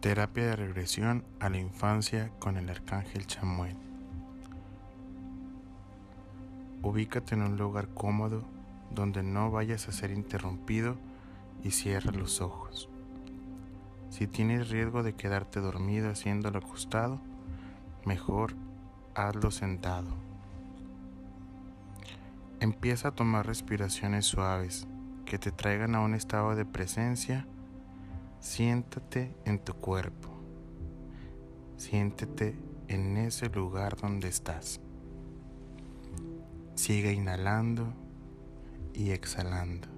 Terapia de regresión a la infancia con el arcángel Chamuel. Ubícate en un lugar cómodo donde no vayas a ser interrumpido y cierra los ojos. Si tienes riesgo de quedarte dormido haciéndolo acostado, mejor hazlo sentado. Empieza a tomar respiraciones suaves que te traigan a un estado de presencia Siéntate en tu cuerpo. Siéntete en ese lugar donde estás. Sigue inhalando y exhalando.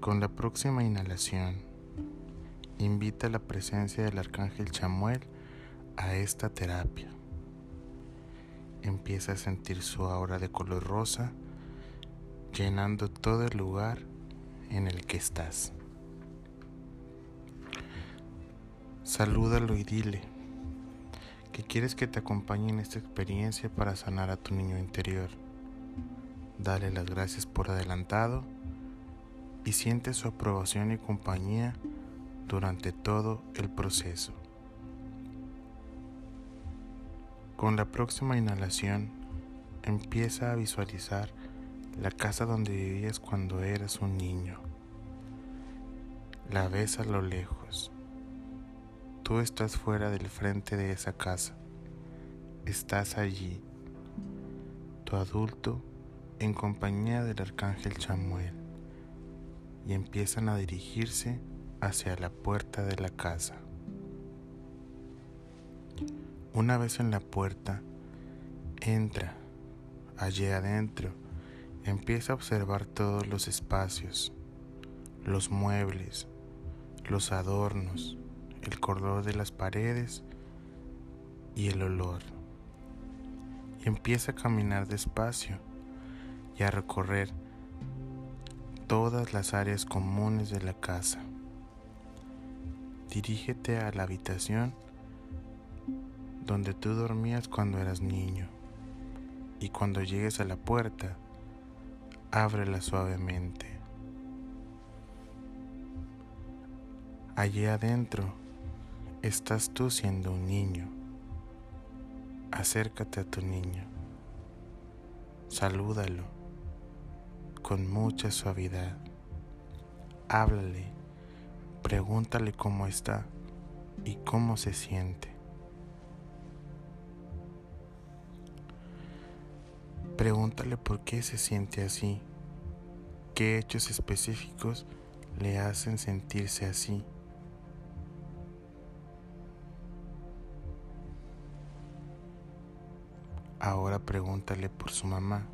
Con la próxima inhalación, invita la presencia del arcángel Chamuel a esta terapia. Empieza a sentir su aura de color rosa llenando todo el lugar en el que estás. Salúdalo y dile que quieres que te acompañe en esta experiencia para sanar a tu niño interior. Dale las gracias por adelantado y siente su aprobación y compañía durante todo el proceso. Con la próxima inhalación, empieza a visualizar la casa donde vivías cuando eras un niño. La ves a lo lejos Tú estás fuera del frente de esa casa. Estás allí, tu adulto, en compañía del arcángel Chamuel, y empiezan a dirigirse hacia la puerta de la casa. Una vez en la puerta, entra, allí adentro, empieza a observar todos los espacios, los muebles, los adornos, el color de las paredes y el olor. Y empieza a caminar despacio y a recorrer todas las áreas comunes de la casa. Dirígete a la habitación donde tú dormías cuando eras niño y cuando llegues a la puerta, ábrela suavemente. Allí adentro estás tú siendo un niño. Acércate a tu niño. Salúdalo con mucha suavidad. Háblale, pregúntale cómo está y cómo se siente. Pregúntale por qué se siente así, qué hechos específicos le hacen sentirse así. Ahora pregúntale por su mamá.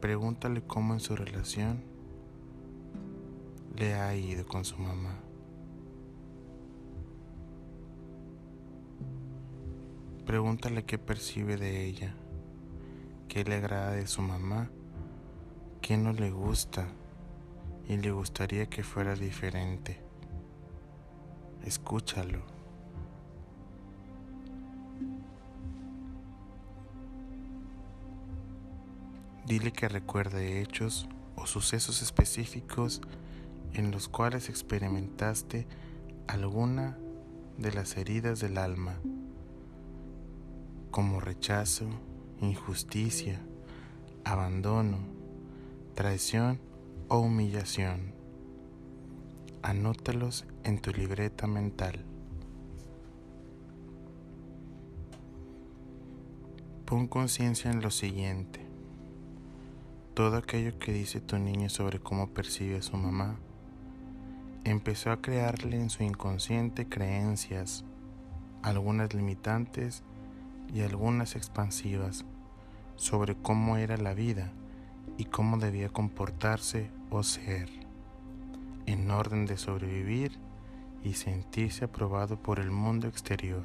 Pregúntale cómo en su relación le ha ido con su mamá. Pregúntale qué percibe de ella, qué le agrada de su mamá, qué no le gusta y le gustaría que fuera diferente. Escúchalo. Dile que recuerde hechos o sucesos específicos en los cuales experimentaste alguna de las heridas del alma, como rechazo, injusticia, abandono, traición o humillación. Anótalos en tu libreta mental. Pon conciencia en lo siguiente todo aquello que dice tu niño sobre cómo percibe a su mamá, empezó a crearle en su inconsciente creencias, algunas limitantes y algunas expansivas, sobre cómo era la vida y cómo debía comportarse o ser, en orden de sobrevivir y sentirse aprobado por el mundo exterior.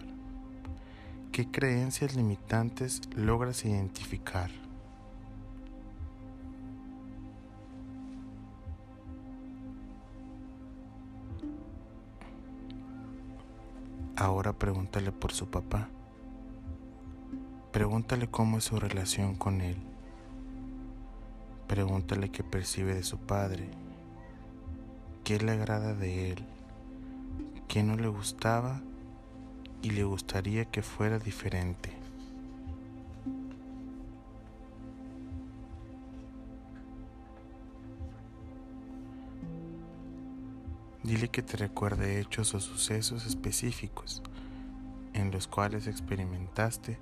¿Qué creencias limitantes logras identificar? Ahora pregúntale por su papá. Pregúntale cómo es su relación con él. Pregúntale qué percibe de su padre, qué le agrada de él, que no le gustaba y le gustaría que fuera diferente. Dile que te recuerde hechos o sucesos específicos en los cuales experimentaste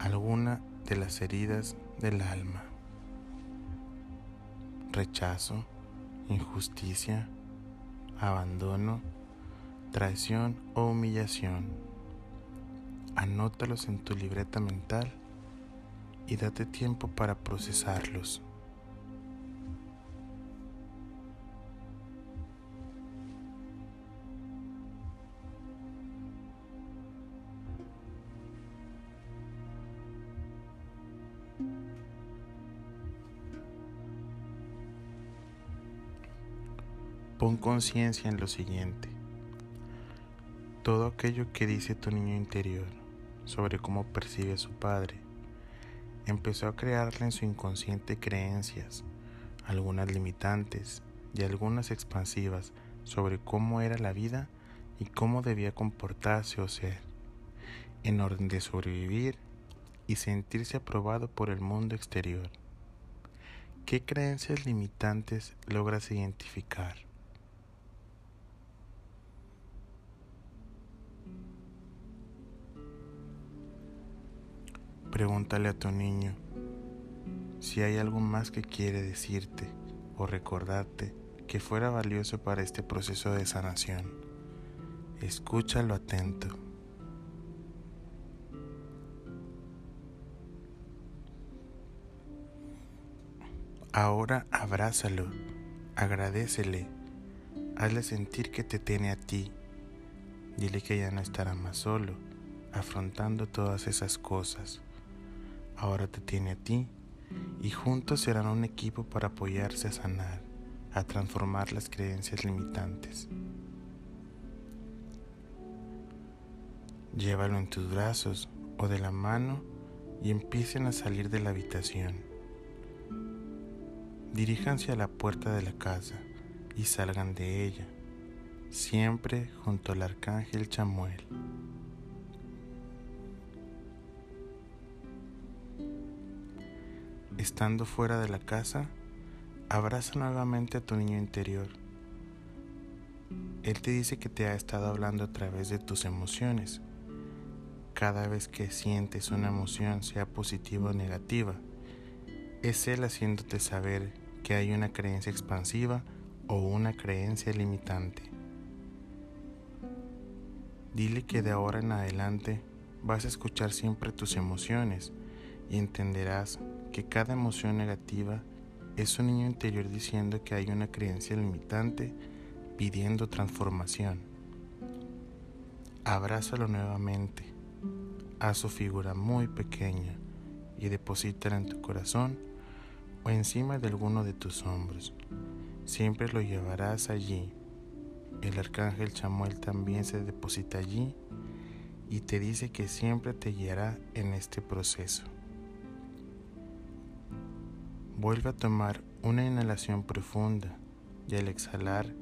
alguna de las heridas del alma. Rechazo, injusticia, abandono, traición o humillación. Anótalos en tu libreta mental y date tiempo para procesarlos. Pon conciencia en lo siguiente. Todo aquello que dice tu niño interior sobre cómo percibe a su padre empezó a crearle en su inconsciente creencias, algunas limitantes y algunas expansivas sobre cómo era la vida y cómo debía comportarse o ser, en orden de sobrevivir y sentirse aprobado por el mundo exterior. ¿Qué creencias limitantes logras identificar? Pregúntale a tu niño si hay algo más que quiere decirte o recordarte que fuera valioso para este proceso de sanación. Escúchalo atento. Ahora abrázalo, agradecele, hazle sentir que te tiene a ti. Dile que ya no estará más solo, afrontando todas esas cosas ahora te tiene a ti y juntos serán un equipo para apoyarse a sanar, a transformar las creencias limitantes. Llévalo en tus brazos o de la mano y empiecen a salir de la habitación. Diríjanse a la puerta de la casa y salgan de ella, siempre junto al arcángel Chamuel. Estando fuera de la casa, abraza nuevamente a tu niño interior. Él te dice que te ha estado hablando a través de tus emociones. Cada vez que sientes una emoción, sea positiva o negativa, es Él haciéndote saber que hay una creencia expansiva o una creencia limitante. Dile que de ahora en adelante vas a escuchar siempre tus emociones y entenderás que cada emoción negativa es un niño interior diciendo que hay una creencia limitante pidiendo transformación. Abrázalo nuevamente, haz su figura muy pequeña y deposítala en tu corazón o encima de alguno de tus hombros. Siempre lo llevarás allí. El arcángel Chamuel también se deposita allí y te dice que siempre te guiará en este proceso. Vuelve a tomar una inhalación profunda y al exhalar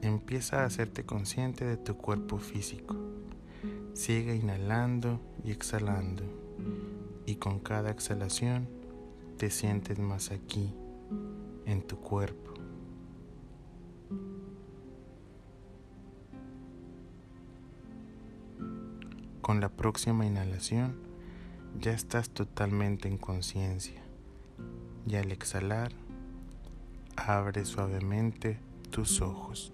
empieza a hacerte consciente de tu cuerpo físico. Sigue inhalando y exhalando y con cada exhalación te sientes más aquí, en tu cuerpo. Con la próxima inhalación ya estás totalmente en conciencia y al exhalar, abre suavemente tus ojos.